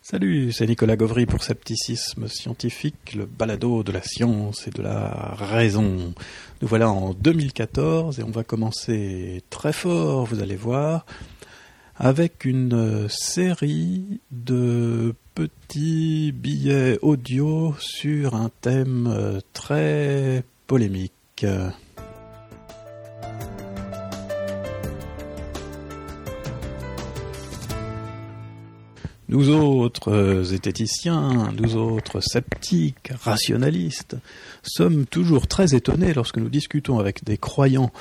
Salut, c'est Nicolas Gauvry pour Scepticisme Scientifique, le balado de la science et de la raison. Nous voilà en 2014 et on va commencer très fort, vous allez voir, avec une série de petits billets audio sur un thème très polémique. Nous autres euh, zététiciens, nous autres sceptiques, rationalistes, sommes toujours très étonnés lorsque nous discutons avec des croyants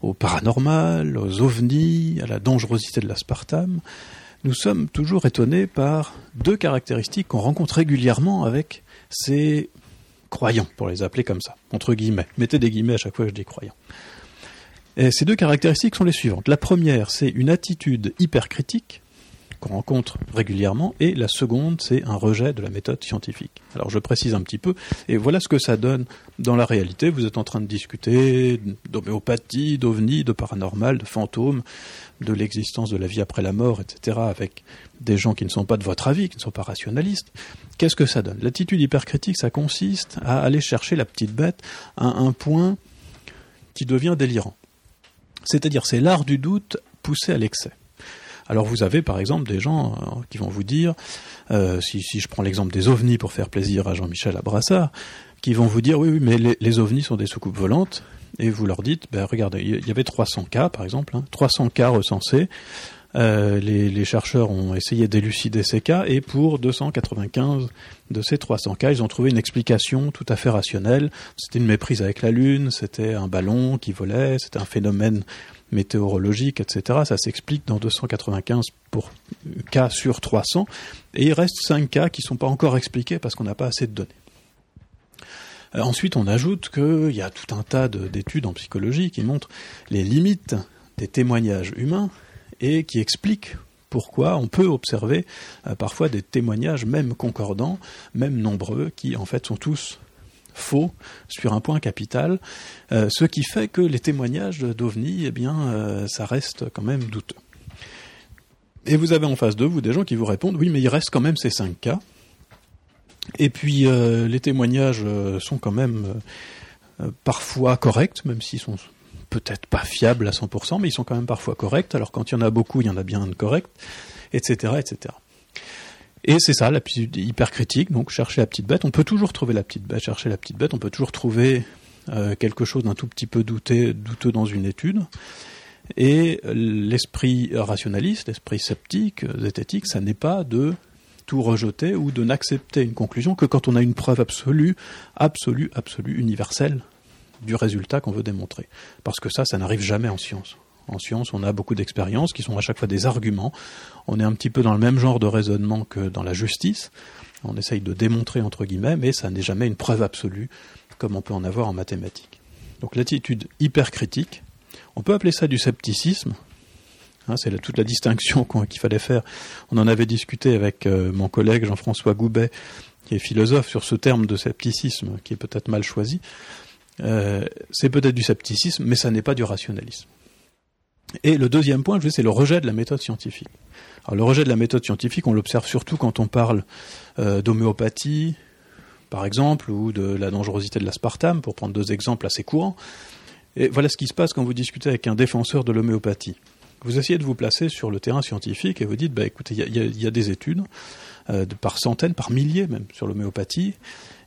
au paranormal, aux ovnis, à la dangerosité de l'aspartame. Nous sommes toujours étonnés par deux caractéristiques qu'on rencontre régulièrement avec ces croyants, pour les appeler comme ça, entre guillemets. Mettez des guillemets à chaque fois que je dis croyants. Et ces deux caractéristiques sont les suivantes. La première, c'est une attitude hypercritique, rencontre régulièrement, et la seconde, c'est un rejet de la méthode scientifique. Alors je précise un petit peu, et voilà ce que ça donne dans la réalité. Vous êtes en train de discuter d'homéopathie, d'ovnis, de paranormal, de fantômes, de l'existence de la vie après la mort, etc., avec des gens qui ne sont pas de votre avis, qui ne sont pas rationalistes. Qu'est-ce que ça donne? L'attitude hypercritique, ça consiste à aller chercher la petite bête à un point qui devient délirant. C'est-à-dire, c'est l'art du doute poussé à l'excès. Alors vous avez par exemple des gens euh, qui vont vous dire, euh, si, je prends l'exemple des ovnis pour faire plaisir à Jean-Michel Abrassard, qui vont vous dire oui, oui mais les, ovnis sont des soucoupes volantes, et vous leur dites, ben, regardez, il y avait 300 cas par exemple, 300 hein, cas recensés, euh, les, chercheurs ont essayé d'élucider ces cas et pour 295 de ces 300 cas, ils ont trouvé une explication tout à fait rationnelle. C'était une méprise avec la Lune, c'était un ballon qui volait, c'était un phénomène météorologique, etc. Ça s'explique dans 295 pour cas sur 300, et il reste 5 cas qui ne sont pas encore expliqués parce qu'on n'a pas assez de données. Euh, ensuite, on ajoute qu'il y a tout un tas d'études en psychologie qui montrent les limites des témoignages humains et qui expliquent pourquoi on peut observer euh, parfois des témoignages même concordants, même nombreux, qui en fait sont tous faux sur un point capital, euh, ce qui fait que les témoignages d'OVNI, eh bien, euh, ça reste quand même douteux. Et vous avez en face de vous des gens qui vous répondent, oui, mais il reste quand même ces cinq cas. Et puis les témoignages sont quand même parfois corrects, même s'ils sont peut-être pas fiables à 100%, mais ils sont quand même parfois corrects. Alors quand il y en a beaucoup, il y en a bien de correct, etc., etc. Et c'est ça, la hypercritique, donc chercher la petite bête. On peut toujours trouver la petite bête, chercher la petite bête, on peut toujours trouver euh, quelque chose d'un tout petit peu douté, douteux dans une étude. Et l'esprit rationaliste, l'esprit sceptique, zététique, ça n'est pas de tout rejeter ou de n'accepter une conclusion que quand on a une preuve absolue, absolue, absolue, universelle du résultat qu'on veut démontrer. Parce que ça, ça n'arrive jamais en science. En science, on a beaucoup d'expériences qui sont à chaque fois des arguments. On est un petit peu dans le même genre de raisonnement que dans la justice. On essaye de démontrer entre guillemets, mais ça n'est jamais une preuve absolue comme on peut en avoir en mathématiques. Donc l'attitude hypercritique, on peut appeler ça du scepticisme. Hein, c'est toute la distinction qu'il fallait faire. On en avait discuté avec euh, mon collègue Jean-François Goubet, qui est philosophe, sur ce terme de scepticisme, qui est peut-être mal choisi. Euh, c'est peut-être du scepticisme, mais ça n'est pas du rationalisme. Et le deuxième point, c'est le rejet de la méthode scientifique. Alors, le rejet de la méthode scientifique, on l'observe surtout quand on parle euh, d'homéopathie, par exemple, ou de la dangerosité de l'aspartame, pour prendre deux exemples assez courants. Et voilà ce qui se passe quand vous discutez avec un défenseur de l'homéopathie. Vous essayez de vous placer sur le terrain scientifique et vous dites, bah, écoutez, il y, a des études, euh, par centaines, par milliers même, sur l'homéopathie,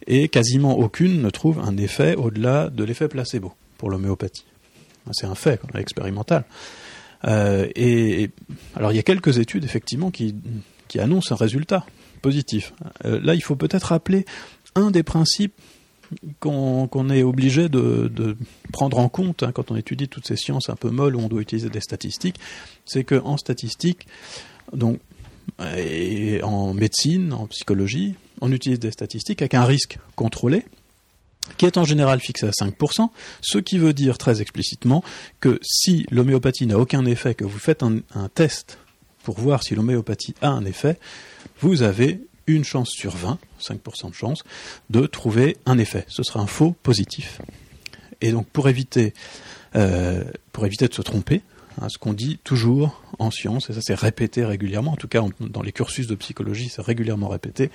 et quasiment aucune ne trouve un effet au-delà de l'effet placebo pour l'homéopathie. C'est un fait expérimental. Euh, et, alors il y a quelques études effectivement qui, qui annoncent un résultat positif. Euh, là, il faut peut-être rappeler un des principes qu'on est obligé de, prendre en compte hein, quand on étudie toutes ces sciences un peu molles où on doit utiliser des statistiques, c'est qu'en statistique, donc, et en médecine, en psychologie, on utilise des statistiques avec un risque contrôlé, qui est en général fixé à 5%, ce qui veut dire très explicitement que si l'homéopathie n'a aucun effet, que vous faites un, test pour voir si l'homéopathie a un effet, vous avez une chance sur 20, 5% de chance, de trouver un effet. Ce sera un faux positif. Et donc pour éviter, euh, pour éviter de se tromper, ce qu'on dit toujours en science, et ça c'est répété régulièrement, en tout cas dans les cursus de psychologie c'est régulièrement répété,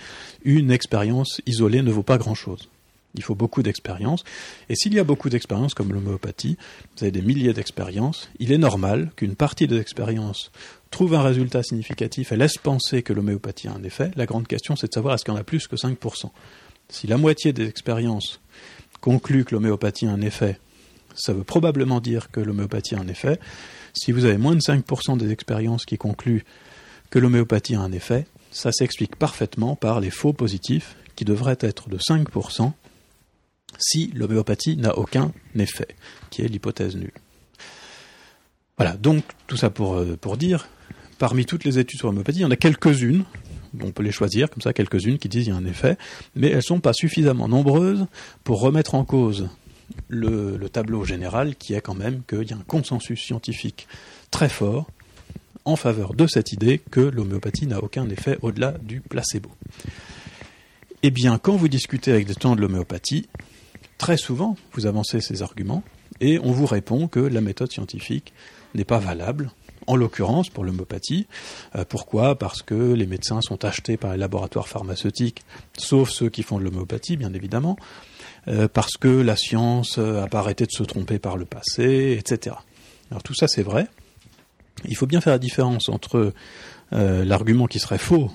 une expérience isolée ne vaut pas grand-chose. Il faut beaucoup d'expérience. Et s'il y a beaucoup d'expériences comme l'homéopathie, vous avez des milliers d'expériences, il est normal qu'une partie des expériences trouve un résultat significatif et laisse penser que l'homéopathie a un effet. La grande question, c'est de savoir est-ce qu'il y en a plus que 5%. Si la moitié des expériences conclut que l'homéopathie a un effet, ça veut probablement dire que l'homéopathie a un effet. Si vous avez moins de 5% des expériences qui concluent que l'homéopathie a un effet, ça s'explique parfaitement par les faux positifs qui devraient être de 5% si l'homéopathie n'a aucun effet, qui est l'hypothèse nulle. Voilà, donc tout ça pour, euh, pour dire, parmi toutes les études sur l'homéopathie, il y en a quelques-unes, on peut les choisir comme ça, quelques-unes qui disent qu'il y a un effet, mais elles ne sont pas suffisamment nombreuses pour remettre en cause le, le tableau général qui est quand même qu'il y a un consensus scientifique très fort en faveur de cette idée que l'homéopathie n'a aucun effet au-delà du placebo. Eh bien, quand vous discutez avec des gens de l'homéopathie, très souvent, vous avancez ces arguments et on vous répond que la méthode scientifique n'est pas valable. En l'occurrence, pour l'homéopathie. Euh, pourquoi? Parce que les médecins sont achetés par les laboratoires pharmaceutiques, sauf ceux qui font de l'homéopathie, bien évidemment. Euh, parce que la science a pas arrêté de se tromper par le passé, etc. Alors tout ça, c'est vrai. Il faut bien faire la différence entre euh, l'argument qui serait faux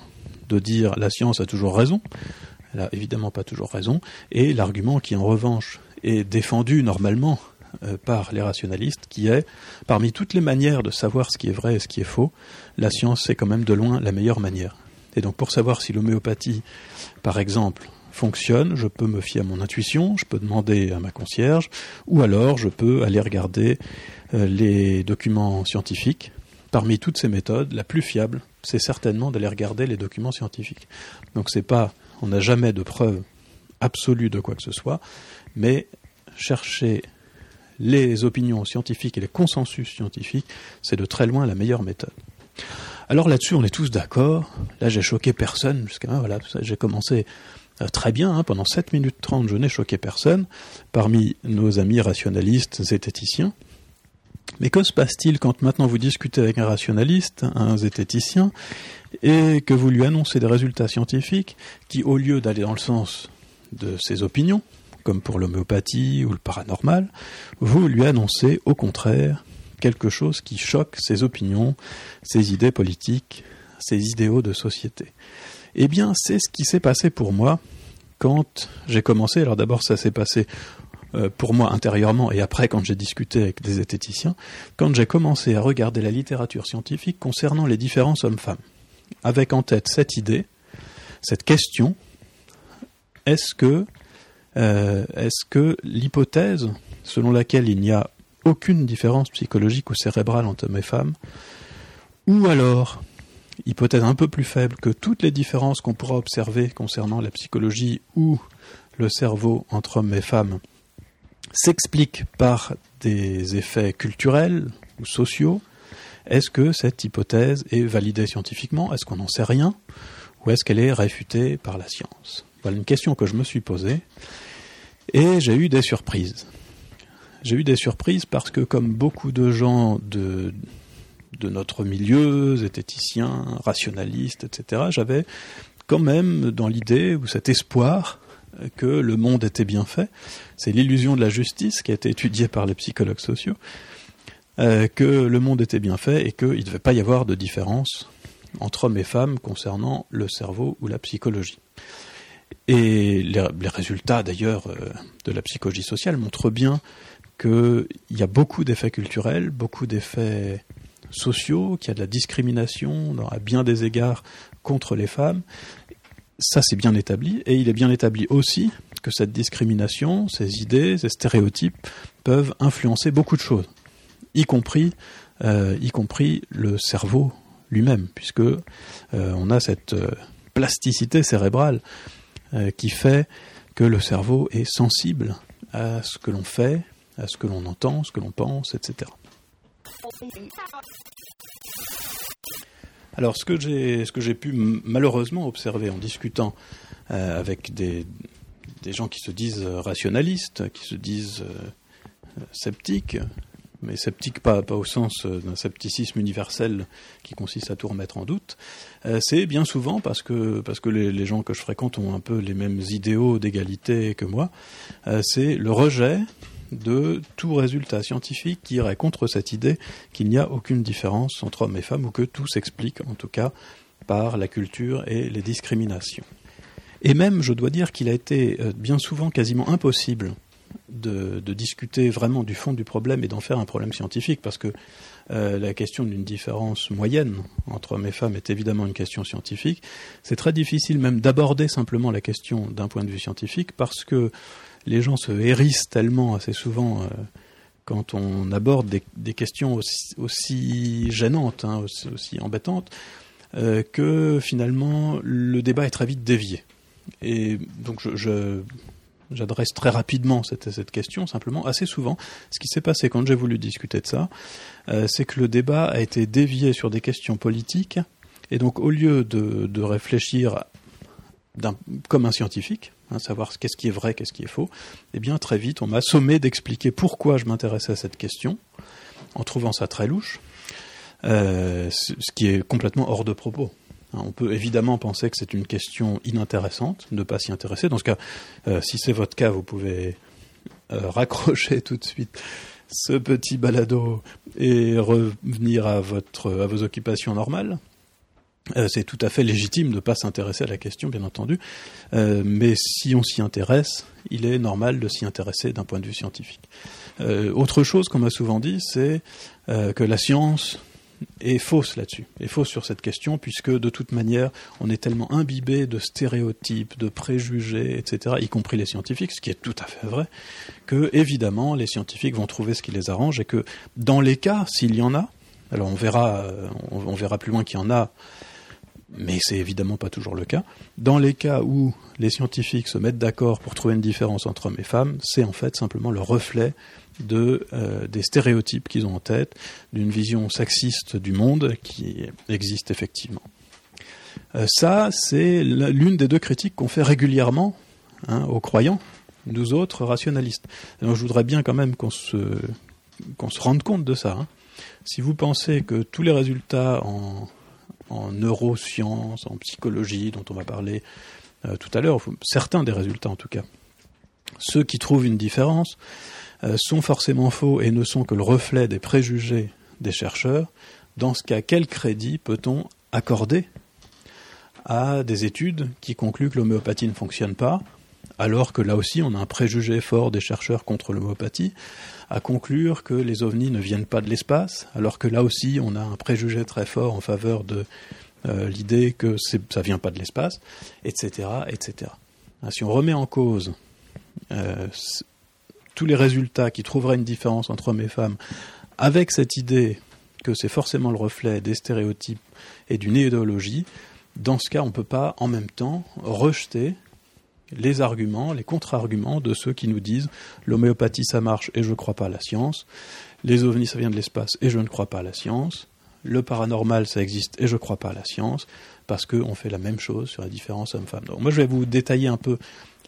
de dire la science a toujours raison, elle a évidemment pas toujours raison, et l'argument qui en revanche est défendu normalement euh, par les rationalistes, qui est, parmi toutes les manières de savoir ce qui est vrai et ce qui est faux, la science c'est quand même de loin la meilleure manière. Et donc pour savoir si l'homéopathie, par exemple, fonctionne, je peux me fier à mon intuition, je peux demander à ma concierge, ou alors je peux aller regarder euh, les documents scientifiques. Parmi toutes ces méthodes, la plus fiable, c'est certainement d'aller regarder les documents scientifiques. Donc c'est pas on n'a jamais de preuve absolue de quoi que ce soit, mais chercher les opinions scientifiques et les consensus scientifiques, c'est de très loin la meilleure méthode. Alors là-dessus, on est tous d'accord. Là, j'ai choqué personne jusqu'à voilà, j'ai commencé euh, très bien hein, pendant 7 minutes 30, je n'ai choqué personne parmi nos amis rationalistes zététiciens. Mais que se passe-t-il quand maintenant vous discutez avec un rationaliste, un zététicien, et que vous lui annoncez des résultats scientifiques qui, au lieu d'aller dans le sens de ses opinions, comme pour l'homéopathie ou le paranormal, vous lui annoncez au contraire quelque chose qui choque ses opinions, ses idées politiques, ses idéaux de société. Eh bien, c'est ce qui s'est passé pour moi quand j'ai commencé. Alors d'abord, ça s'est passé euh, pour moi intérieurement et après quand j'ai discuté avec des zététiciens, quand j'ai commencé à regarder la littérature scientifique concernant les différents hommes-femmes avec en tête cette idée, cette question est-ce que, euh, est-ce que l'hypothèse selon laquelle il n'y a aucune différence psychologique ou cérébrale entre hommes et femmes, ou alors, hypothèse un peu plus faible, que toutes les différences qu'on pourra observer concernant la psychologie ou le cerveau entre hommes et femmes s'expliquent par des effets culturels ou sociaux, est-ce que cette hypothèse est validée scientifiquement? Est-ce qu'on n'en sait rien? Ou est-ce qu'elle est réfutée par la science? Voilà une question que je me suis posée. Et j'ai eu des surprises. J'ai eu des surprises parce que, comme beaucoup de gens de, de notre milieu, zététiciens, rationalistes, etc., j'avais quand même dans l'idée ou cet espoir que le monde était bien fait. C'est l'illusion de la justice qui a été étudiée par les psychologues sociaux. Euh, que le monde était bien fait et qu'il ne devait pas y avoir de différence entre hommes et femmes concernant le cerveau ou la psychologie. Et les, résultats d'ailleurs euh, de la psychologie sociale montrent bien qu'il y a beaucoup d'effets culturels, beaucoup d'effets sociaux, qu'il y a de la discrimination à bien des égards contre les femmes. Ça, c'est bien établi. Et il est bien établi aussi que cette discrimination, ces idées, ces stéréotypes peuvent influencer beaucoup de choses y compris, euh, y compris le cerveau lui-même, puisque euh, on a cette plasticité cérébrale qui fait que le cerveau est sensible à ce que l'on fait, à ce que l'on entend, ce que l'on pense, etc. Alors, ce que j'ai, ce que j'ai pu malheureusement observer en discutant avec des, des gens qui se disent rationalistes, qui se disent sceptiques, mais sceptique pas, au sens euh, d'un scepticisme universel qui consiste à tout remettre en doute, euh, c'est bien souvent parce que, les, gens que je fréquente ont un peu les mêmes idéaux d'égalité que moi, euh, c'est le rejet de tout résultat scientifique qui irait contre cette idée qu'il n'y a aucune différence entre hommes et femmes ou que tout s'explique en tout cas par la culture et les discriminations. Et même, je dois dire qu'il a été bien souvent quasiment impossible de, discuter vraiment du fond du problème et d'en faire un problème scientifique, parce que euh, la question d'une différence moyenne entre hommes et femmes est évidemment une question scientifique. C'est très difficile même d'aborder simplement la question d'un point de vue scientifique, parce que les gens se hérissent tellement assez souvent euh, quand on aborde des, questions aussi, gênantes, hein, aussi, embêtantes, euh, que finalement le débat est très vite dévié. Et donc je j'adresse très rapidement cette, question, simplement, assez souvent, ce qui s'est passé quand j'ai voulu discuter de ça, euh, c'est que le débat a été dévié sur des questions politiques, et donc au lieu de, de réfléchir comme un scientifique, hein, savoir qu'est-ce qui est vrai, qu'est-ce qui est faux, eh bien très vite on m'a sommé d'expliquer pourquoi je m'intéressais à cette question, en trouvant ça très louche, euh, ce qui est complètement hors de propos. Hein, on peut évidemment penser que c'est une question inintéressante, ne pas s'y intéresser. Dans ce cas, euh, si c'est votre cas, vous pouvez euh, raccrocher tout de suite ce petit balado et revenir à, vos occupations normales. Euh, c'est tout à fait légitime de ne pas s'intéresser à la question, bien entendu, mais si on s'y intéresse, il est normal de s'y intéresser d'un point de vue scientifique. Autre chose qu'on m'a souvent dit, c'est que la science est fausse là-dessus, est fausse sur cette question, puisque de toute manière, on est tellement imbibé de stéréotypes, de préjugés, etc., y compris les scientifiques, ce qui est tout à fait vrai, que évidemment, les scientifiques vont trouver ce qui les arrange, et que dans les cas, s'il y en a, alors on verra, on, on verra plus loin qu'il y en a, mais c'est évidemment pas toujours le cas. Dans les cas où les scientifiques se mettent d'accord pour trouver une différence entre hommes et femmes, c'est en fait simplement le reflet de, euh, des stéréotypes qu'ils ont en tête, d'une vision sexiste du monde qui existe effectivement. Euh, ça, c'est l'une des deux critiques qu'on fait régulièrement hein, aux croyants, nous autres rationalistes. Alors, je voudrais bien quand même qu'on se, qu'on se rende compte de ça. Hein. Si vous pensez que tous les résultats en, en neurosciences, en psychologie, dont on va parler euh, tout à l'heure, certains des résultats en tout cas, ceux qui trouvent une différence, euh, sont forcément faux et ne sont que le reflet des préjugés des chercheurs, dans ce cas, quel crédit peut-on accorder à des études qui concluent que l'homéopathie ne fonctionne pas, alors que là aussi on a un préjugé fort des chercheurs contre l'homéopathie, à conclure que les ovnis ne viennent pas de l'espace, alors que là aussi on a un préjugé très fort en faveur de euh, l'idée que ça vient pas de l'espace, etc., etc. Si on remet en cause euh, tous les résultats qui trouveraient une différence entre hommes et femmes, avec cette idée que c'est forcément le reflet des stéréotypes et d'une idéologie, dans ce cas, on ne peut pas en même temps rejeter les arguments, les contre-arguments de ceux qui nous disent l'homéopathie ça marche et je ne crois pas à la science, les ovnis ça vient de l'espace et je ne crois pas à la science, le paranormal ça existe et je ne crois pas à la science, parce qu'on fait la même chose sur la différence homme-femme. Donc moi je vais vous détailler un peu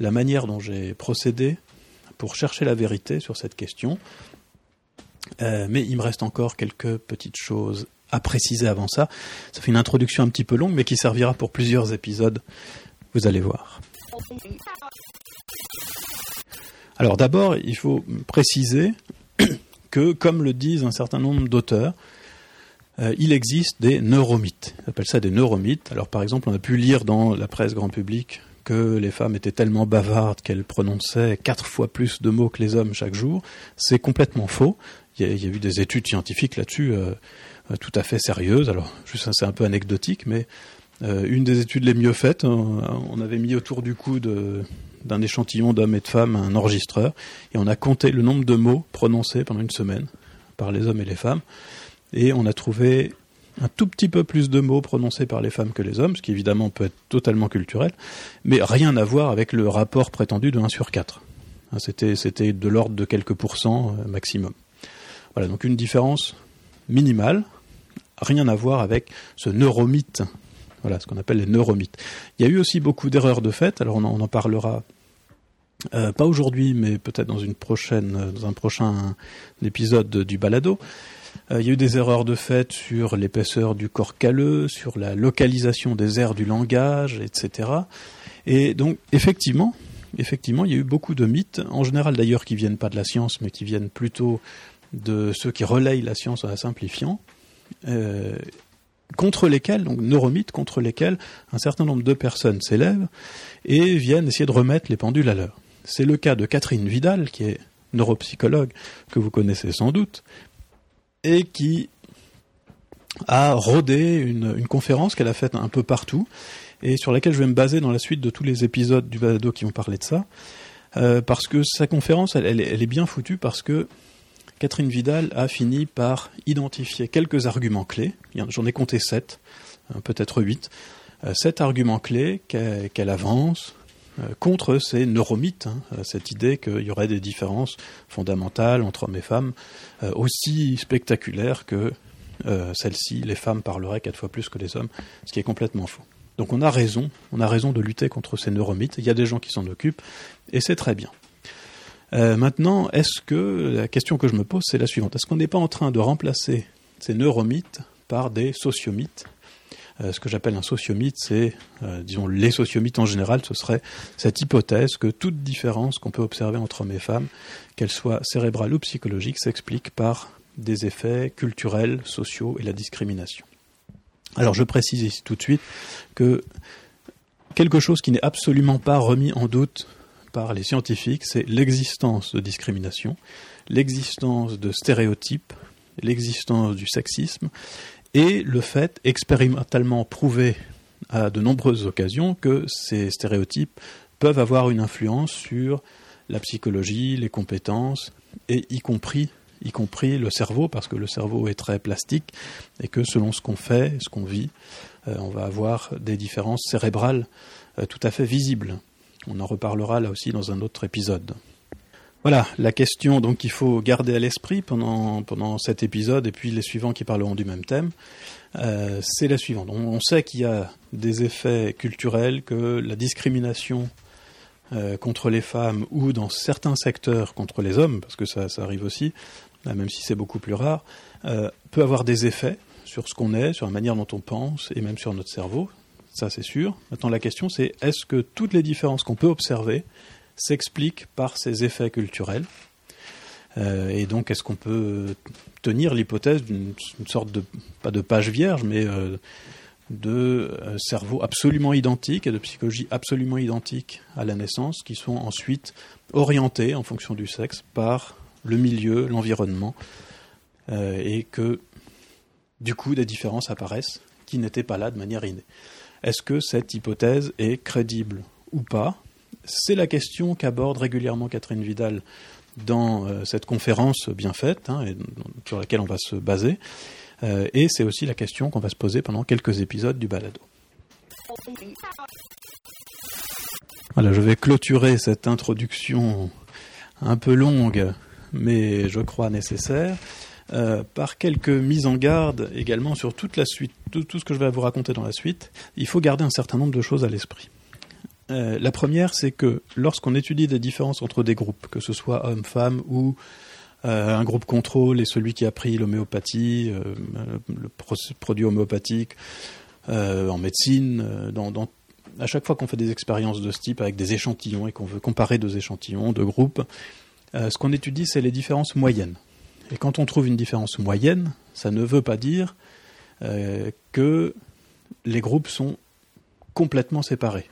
la manière dont j'ai procédé pour chercher la vérité sur cette question. Euh, mais il me reste encore quelques petites choses à préciser avant ça. Ça fait une introduction un petit peu longue, mais qui servira pour plusieurs épisodes. Vous allez voir. Alors d'abord, il faut préciser que, comme le disent un certain nombre d'auteurs, euh, il existe des neuromythes. On appelle ça des neuromythes. Alors par exemple, on a pu lire dans la presse grand public que les femmes étaient tellement bavardes qu'elles prononçaient quatre fois plus de mots que les hommes chaque jour. C'est complètement faux. Il y, a, eu des études scientifiques là-dessus euh, tout à fait sérieuses. Alors, juste c'est un peu anecdotique, mais euh, une des études les mieux faites, on, on avait mis autour du cou d'un échantillon d'hommes et de femmes un enregistreur et on a compté le nombre de mots prononcés pendant une semaine par les hommes et les femmes et on a trouvé un tout petit peu plus de mots prononcés par les femmes que les hommes, ce qui évidemment peut être totalement culturel, mais rien à voir avec le rapport prétendu de 1 sur 4. Hein, c'était, c'était de l'ordre de quelques pourcents euh, maximum. Voilà, donc une différence minimale, rien à voir avec ce neuromythe, voilà, ce qu'on appelle les neuromythes. Il y a eu aussi beaucoup d'erreurs de fait, alors on en, parlera Euh, pas aujourd'hui, mais peut-être dans une prochaine, dans un prochain épisode du balado. Euh, il y a eu des erreurs de fait sur l'épaisseur du corps calleux, sur la localisation des aires du langage, etc. Et donc, effectivement, effectivement, il y a eu beaucoup de mythes, en général d'ailleurs qui viennent pas de la science, mais qui viennent plutôt de ceux qui relayent la science en la simplifiant, euh, contre lesquels, donc neuromythes, contre lesquels un certain nombre de personnes s'élèvent et viennent essayer de remettre les pendules à l'heure. C'est le cas de Catherine Vidal, qui est neuropsychologue, que vous connaissez sans doute, et qui a rodé une, conférence qu'elle a faite un peu partout, et sur laquelle je vais me baser dans la suite de tous les épisodes du balado qui vont parler de ça, euh, parce que sa conférence, elle, est bien foutue, parce que Catherine Vidal a fini par identifier quelques arguments clés, j'en ai compté sept, euh, peut-être huit, euh, sept arguments clés qu'elle avance, euh, contre ces neuromythes, hein, cette idée qu'il y aurait des différences fondamentales entre hommes et femmes, aussi spectaculaires que celles-ci, les femmes parleraient quatre fois plus que les hommes, ce qui est complètement faux. Donc on a raison, on a raison de lutter contre ces neuromythes, il y a des gens qui s'en occupent, et c'est très bien. Maintenant, est-ce que la question que je me pose, c'est la suivante est-ce qu'on n'est pas en train de remplacer ces neuromythes par des sociomythes euh, ce que j'appelle un sociomythe, c'est, euh, disons, les sociomythes en général, ce serait cette hypothèse que toute différence qu'on peut observer entre hommes et femmes, qu'elle soit cérébrale ou psychologique, s'explique par des effets culturels, sociaux et la discrimination. Alors je précise ici tout de suite que quelque chose qui n'est absolument pas remis en doute par les scientifiques, c'est l'existence de discrimination, l'existence de stéréotypes, l'existence du sexisme et le fait expérimentalement prouvé à de nombreuses occasions que ces stéréotypes peuvent avoir une influence sur la psychologie, les compétences, et y compris, y compris le cerveau, parce que le cerveau est très plastique, et que selon ce qu'on fait, ce qu'on vit, euh, on va avoir des différences cérébrales euh, tout à fait visibles. On en reparlera là aussi dans un autre épisode. Voilà, la question donc qu'il faut garder à l'esprit pendant, cet épisode et puis les suivants qui parleront du même thème, euh, c'est la suivante. On, sait qu'il y a des effets culturels, que la discrimination euh, contre les femmes ou dans certains secteurs contre les hommes, parce que ça, ça arrive aussi, même si c'est beaucoup plus rare, euh, peut avoir des effets sur ce qu'on est, sur la manière dont on pense et même sur notre cerveau. Ça, c'est sûr. Maintenant, la question, c'est est-ce que toutes les différences qu'on peut observer s'explique par ces effets culturels. Euh, et donc, est-ce qu'on peut tenir l'hypothèse d'une sorte de, pas de page vierge, mais euh, de euh, cerveaux absolument identiques et de psychologie absolument identique à la naissance, qui sont ensuite orientés en fonction du sexe par le milieu, l'environnement, et que du coup des différences apparaissent qui n'étaient pas là de manière innée. Est-ce que cette hypothèse est crédible ou pas? C'est la question qu'aborde régulièrement Catherine Vidal dans euh, cette conférence bien faite, hein, et sur laquelle on va se baser. Euh, et c'est aussi la question qu'on va se poser pendant quelques épisodes du balado. Voilà, je vais clôturer cette introduction un peu longue, mais je crois nécessaire, euh, par quelques mises en garde également sur toute la suite, tout ce que je vais vous raconter dans la suite. Il faut garder un certain nombre de choses à l'esprit. Euh, la première, c'est que lorsqu'on étudie des différences entre des groupes, que ce soit hommes-femmes ou euh, un groupe contrôle et celui qui a pris l'homéopathie, le produit homéopathique en médecine, à chaque fois qu'on fait des expériences de ce type avec des échantillons et qu'on veut comparer deux échantillons, deux groupes, ce qu'on étudie, c'est les différences moyennes. Et quand on trouve une différence moyenne, ça ne veut pas dire que les groupes sont complètement séparés.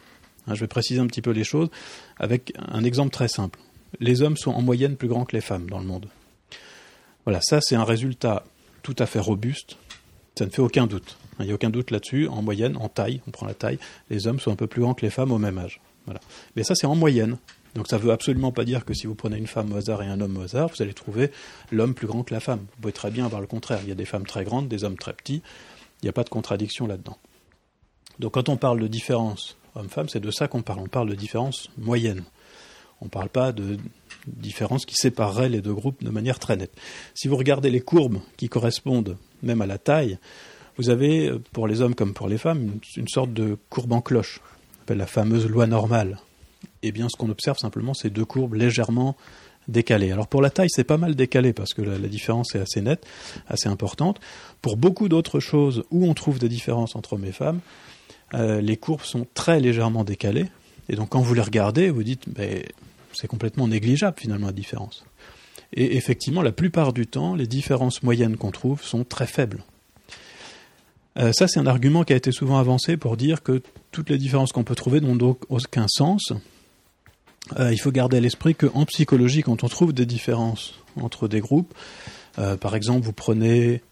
Hein, je vais préciser un petit peu les choses avec un exemple très simple. Les hommes sont en moyenne plus grands que les femmes dans le monde. Voilà, ça c'est un résultat tout à fait robuste. Ça ne fait aucun doute. Il n'y a aucun doute là-dessus. En moyenne, en taille, on prend la taille, les hommes sont un peu plus grands que les femmes au même âge. Voilà. Mais ça c'est en moyenne. Donc ça ne veut absolument pas dire que si vous prenez une femme au hasard et un homme au hasard, vous allez trouver l'homme plus grand que la femme. Vous pouvez très bien avoir le contraire. Il y a des femmes très grandes, des hommes très petits. Il n'y a pas de contradiction là-dedans. Donc quand on parle de différence homme-femme, c'est de ça qu'on parle. On parle de différence moyenne. On ne parle pas de différence qui séparerait les deux groupes de manière très nette. Si vous regardez les courbes qui correspondent même à la taille, vous avez, pour les hommes comme pour les femmes, une, sorte de courbe en cloche, la fameuse loi normale. Eh bien, ce qu'on observe simplement, c'est deux courbes légèrement décalées. Alors pour la taille, c'est pas mal décalé parce que la, différence est assez nette, assez importante. Pour beaucoup d'autres choses où on trouve des différences entre hommes et femmes, euh, les courbes sont très légèrement décalées. Et donc quand vous les regardez, vous dites, ben, c'est complètement négligeable finalement la différence. Et effectivement, la plupart du temps, les différences moyennes qu'on trouve sont très faibles. Euh, ça, c'est un argument qui a été souvent avancé pour dire que toutes les différences qu'on peut trouver n'ont donc aucun sens. Euh, il faut garder à l'esprit qu'en psychologie, quand on trouve des différences entre des groupes, euh, par exemple, vous prenez,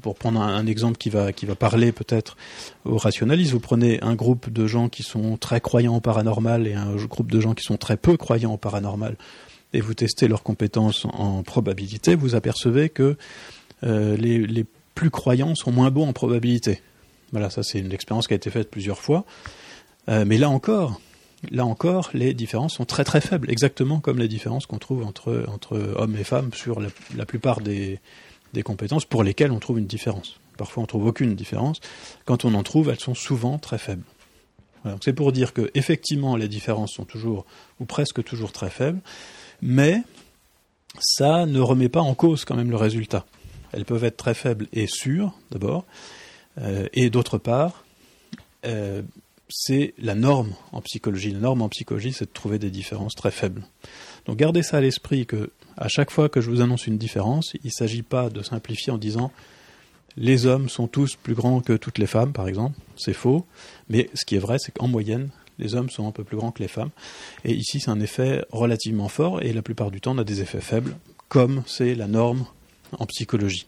pour prendre un, exemple qui va, parler peut-être aux rationalistes, vous prenez un groupe de gens qui sont très croyants au paranormal et un groupe de gens qui sont très peu croyants au paranormal, et vous testez leurs compétences en probabilité, vous apercevez que les, plus croyants sont moins bons en probabilité. Voilà, ça c'est une expérience qui a été faite plusieurs fois. Euh, mais là encore, là encore, les différences sont très très faibles, exactement comme les différences qu'on trouve entre, hommes et femmes sur la, plupart des, compétences pour lesquelles on trouve une différence. Parfois on trouve aucune différence. Quand on en trouve, elles sont souvent très faibles. c'est pour dire que effectivement les différences sont toujours ou presque toujours très faibles, mais ça ne remet pas en cause quand même le résultat. Elles peuvent être très faibles et sûres, d'abord. Euh, et d'autre part, euh, c'est la norme en psychologie. La norme en psychologie, c'est de trouver des différences très faibles. Donc gardez ça à l'esprit que à chaque fois que je vous annonce une différence, il ne s'agit pas de simplifier en disant les hommes sont tous plus grands que toutes les femmes, par exemple. C'est faux. Mais ce qui est vrai, c'est qu'en moyenne, les hommes sont un peu plus grands que les femmes. Et ici, c'est un effet relativement fort, et la plupart du temps, on a des effets faibles, comme c'est la norme en psychologie.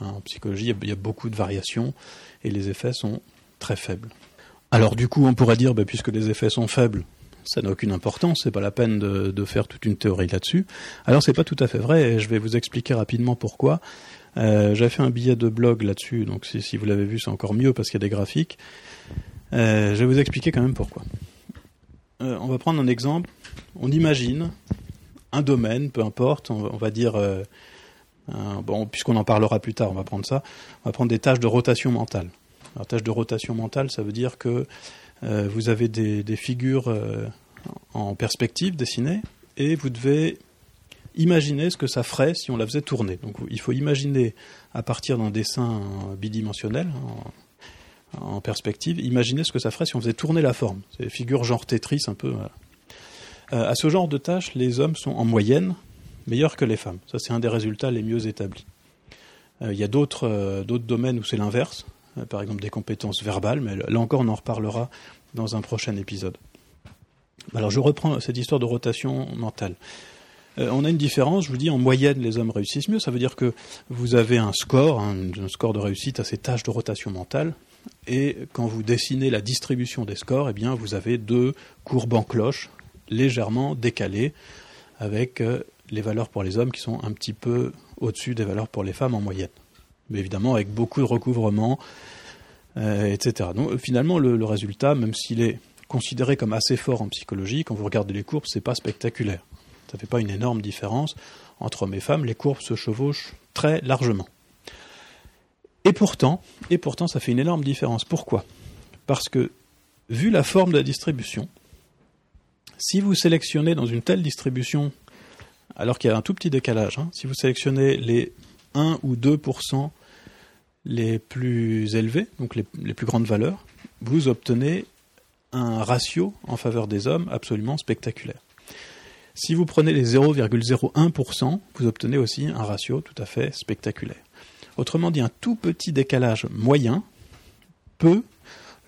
Hein, en psychologie, il y a beaucoup de variations et les effets sont très faibles. Alors du coup, on pourrait dire, bah, puisque les effets sont faibles, ça n'a aucune importance, c'est pas la peine de, faire toute une théorie là-dessus. Alors c'est pas tout à fait vrai, et je vais vous expliquer rapidement pourquoi. Euh, J'ai fait un billet de blog là-dessus, donc si, vous l'avez vu, c'est encore mieux parce qu'il y a des graphiques. Euh, je vais vous expliquer quand même pourquoi. Euh, on va prendre un exemple. On imagine un domaine, peu importe, on va dire euh, bon, puisqu'on en parlera plus tard, on va prendre ça. On va prendre des tâches de rotation mentale. Alors, tâches de rotation mentale, ça veut dire que euh, vous avez des, figures euh, en perspective dessinées et vous devez imaginer ce que ça ferait si on la faisait tourner. Donc, il faut imaginer à partir d'un dessin bidimensionnel en, perspective, imaginer ce que ça ferait si on faisait tourner la forme. C'est des figures genre Tetris un peu. à ce genre de tâches, les hommes sont en moyenne meilleurs que les femmes. Ça, c'est un des résultats les mieux établis. Euh, il y a d'autres euh, domaines où c'est l'inverse, euh, par exemple des compétences verbales, mais là encore, on en reparlera dans un prochain épisode. Alors, je reprends cette histoire de rotation mentale. on a une différence, je vous dis, en moyenne, les hommes réussissent mieux. Ça veut dire que vous avez un score, un, score de réussite à ces tâches de rotation mentale, et quand vous dessinez la distribution des scores, eh bien, vous avez deux courbes en cloche légèrement décalées, avec les valeurs pour les hommes qui sont un petit peu au-dessus des valeurs pour les femmes en moyenne. Évidemment avec beaucoup de recouvrement, euh, etc. Donc finalement le, résultat, même s'il est considéré comme assez fort en psychologie, quand vous regardez les courbes, c'est pas spectaculaire. Ça fait pas une énorme différence entre hommes et femmes, les courbes se chevauchent très largement. Et pourtant, et pourtant, ça fait une énorme différence. Pourquoi? Parce que, vu la forme de la distribution, si vous sélectionnez dans une telle distribution alors qu'il y a un tout petit décalage. Hein. Si vous sélectionnez les 1 ou 2% les plus élevés, donc les, plus grandes valeurs, vous obtenez un ratio en faveur des hommes absolument spectaculaire. Si vous prenez les 0,01%, vous obtenez aussi un ratio tout à fait spectaculaire. Autrement dit, un tout petit décalage moyen peut,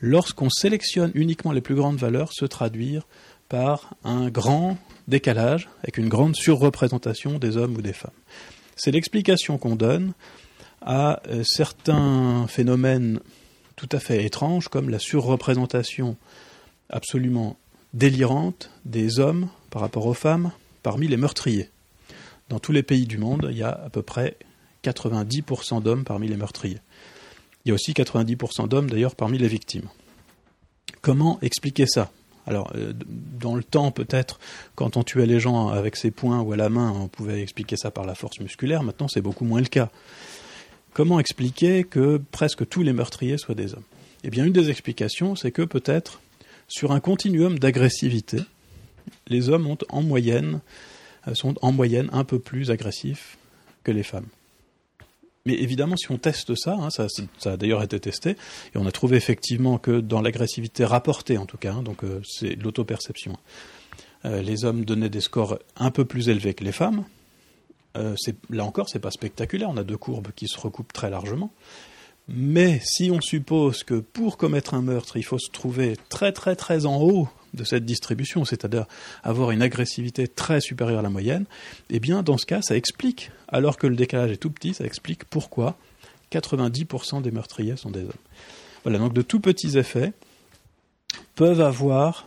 lorsqu'on sélectionne uniquement les plus grandes valeurs, se traduire par un grand décalage, avec une grande surreprésentation des hommes ou des femmes. C'est l'explication qu'on donne à euh, certains phénomènes tout à fait étranges, comme la surreprésentation absolument délirante des hommes par rapport aux femmes parmi les meurtriers. Dans tous les pays du monde, il y a à peu près 90% d'hommes parmi les meurtriers. Il y a aussi 90% d'hommes d'ailleurs parmi les victimes. Comment expliquer ça? Alors, euh, dans le temps, peut-être, quand on tuait les gens avec ses poings ou à la main, on pouvait expliquer ça par la force musculaire. Maintenant, c'est beaucoup moins le cas. Comment expliquer que presque tous les meurtriers soient des hommes? Eh bien, une des explications, c'est que peut-être, sur un continuum d'agressivité, les hommes moyenne, sont en moyenne un peu plus agressifs que les femmes. Mais évidemment, si on teste ça, hein, ça, ça, a d'ailleurs été testé, et on a trouvé effectivement que dans l'agressivité rapportée, en tout cas, hein, donc euh, c'est l'autoperception, euh, les hommes donnaient des scores un peu plus élevés que les femmes. Euh, là encore, c'est pas spectaculaire, on a deux courbes qui se recoupent très largement. Mais si on suppose que pour commettre un meurtre, il faut se trouver très très très en haut de cette distribution, c'est-à-dire avoir une agressivité très supérieure à la moyenne, eh bien dans ce cas, ça explique, alors que le décalage est tout petit, ça explique pourquoi 90% des meurtriers sont des hommes. Voilà, donc de tout petits effets peuvent avoir,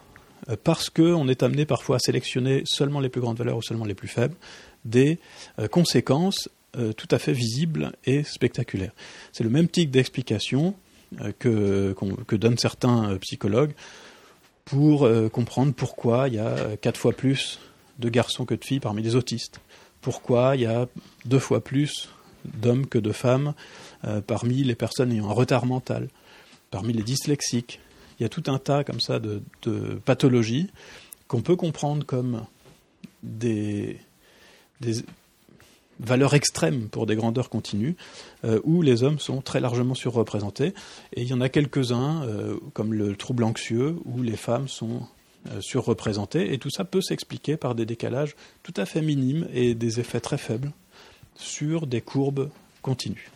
euh, parce qu'on est amené parfois à sélectionner seulement les plus grandes valeurs ou seulement les plus faibles, des euh, conséquences euh, tout à fait visibles et spectaculaires. C'est le même type d'explication que, que, donnent certains psychologues pour euh, comprendre pourquoi il y a euh, quatre fois plus de garçons que de filles parmi les autistes, pourquoi il y a deux fois plus d'hommes que de femmes euh, parmi les personnes ayant un retard mental, parmi les dyslexiques. Il y a tout un tas comme ça de pathologies qu'on peut comprendre comme des, des, valeur extrême pour des grandeurs continues, euh, où les hommes sont très largement surreprésentés. Et il y en a quelques-uns, euh, comme le trouble anxieux, où les femmes sont euh, surreprésentées. Et tout ça peut s'expliquer par des décalages tout à fait minimes et des effets très faibles sur des courbes continues.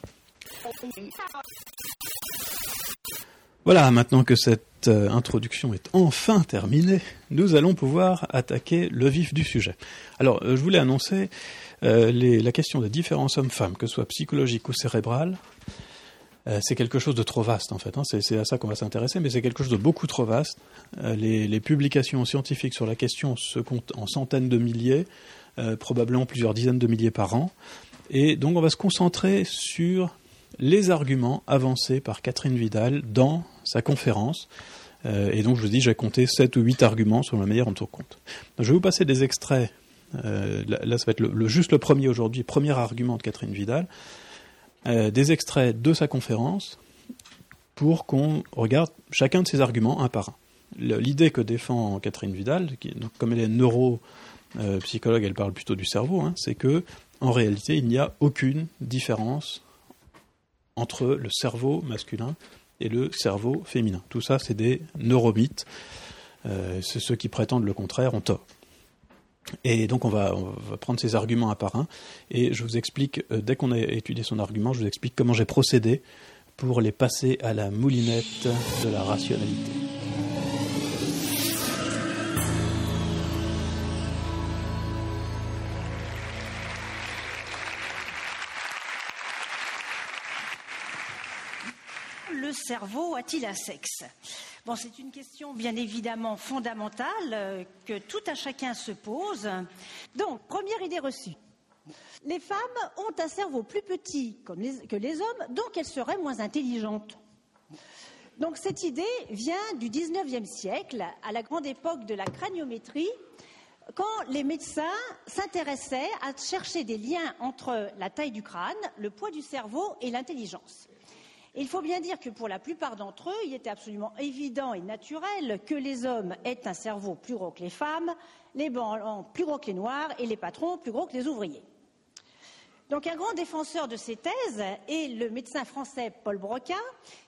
Voilà, maintenant que cette introduction est enfin terminée, nous allons pouvoir attaquer le vif du sujet. Alors, je voulais annoncer euh, la question des différences hommes-femmes, que ce soit psychologique ou cérébrale, euh, c'est quelque chose de trop vaste en fait. Hein. C'est à ça qu'on va s'intéresser, mais c'est quelque chose de beaucoup trop vaste. Euh, les, publications scientifiques sur la question se comptent en centaines de milliers, probablement plusieurs dizaines de milliers par an. Et donc on va se concentrer sur les arguments avancés par Catherine Vidal dans sa conférence. et donc je vous dis, j'ai compté 7 ou 8 arguments sur la manière dont on compte. je vais vous passer des extraits euh, là, ça va être le, juste le premier aujourd'hui, premier argument de Catherine Vidal, euh, des extraits de sa conférence pour qu'on regarde chacun de ses arguments un par un. L'idée que défend Catherine Vidal, donc, comme elle est neuropsychologue, elle parle plutôt du cerveau, hein, c'est que en réalité, il n'y a aucune différence entre le cerveau masculin et le cerveau féminin. Tout ça, c'est des neuromythes. Euh, ceux qui prétendent le contraire ont tort. Et donc on va, prendre ces arguments un par un, et je vous explique, euh, dès qu'on a étudié son argument, je vous explique comment j'ai procédé pour les passer à la moulinette de la rationalité. Le cerveau a-t-il un sexe? C'est une question bien évidemment fondamentale euh, que tout un chacun se pose. Donc, première idée reçue. Les femmes ont un cerveau plus petit que les hommes, donc elles seraient moins intelligentes. Donc cette idée vient du XIXe siècle, à la grande époque de la craniométrie, quand les médecins s'intéressaient à chercher des liens entre la taille du crâne, le poids du cerveau et l'intelligence. Il faut bien dire que pour la plupart d'entre eux, il était absolument évident et naturel que les hommes aient un cerveau plus gros que les femmes, les blancs plus gros que les noirs et les patrons plus gros que les ouvriers. Donc un grand défenseur de ces thèses est le médecin français Paul Broca,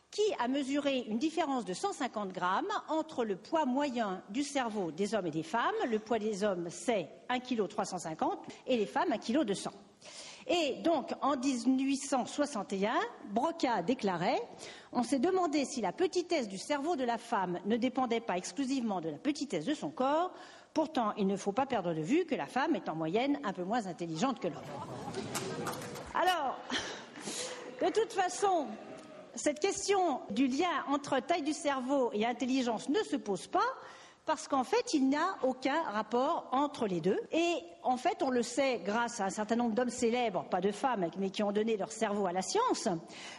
qui a mesuré une différence de 150 grammes entre le poids moyen du cerveau des hommes et des femmes. Le poids des hommes, c'est 1,350 kg et les femmes, 1,2 kg. Et donc, en 1861, Broca déclarait On s'est demandé si la petitesse du cerveau de la femme ne dépendait pas exclusivement de la petitesse de son corps. Pourtant, il ne faut pas perdre de vue que la femme est en moyenne un peu moins intelligente que l'homme. Alors, de toute façon, cette question du lien entre taille du cerveau et intelligence ne se pose pas parce qu'en fait, il n'y a aucun rapport entre les deux. Et en fait, on le sait grâce à un certain nombre d'hommes célèbres, pas de femmes, mais qui ont donné leur cerveau à la science.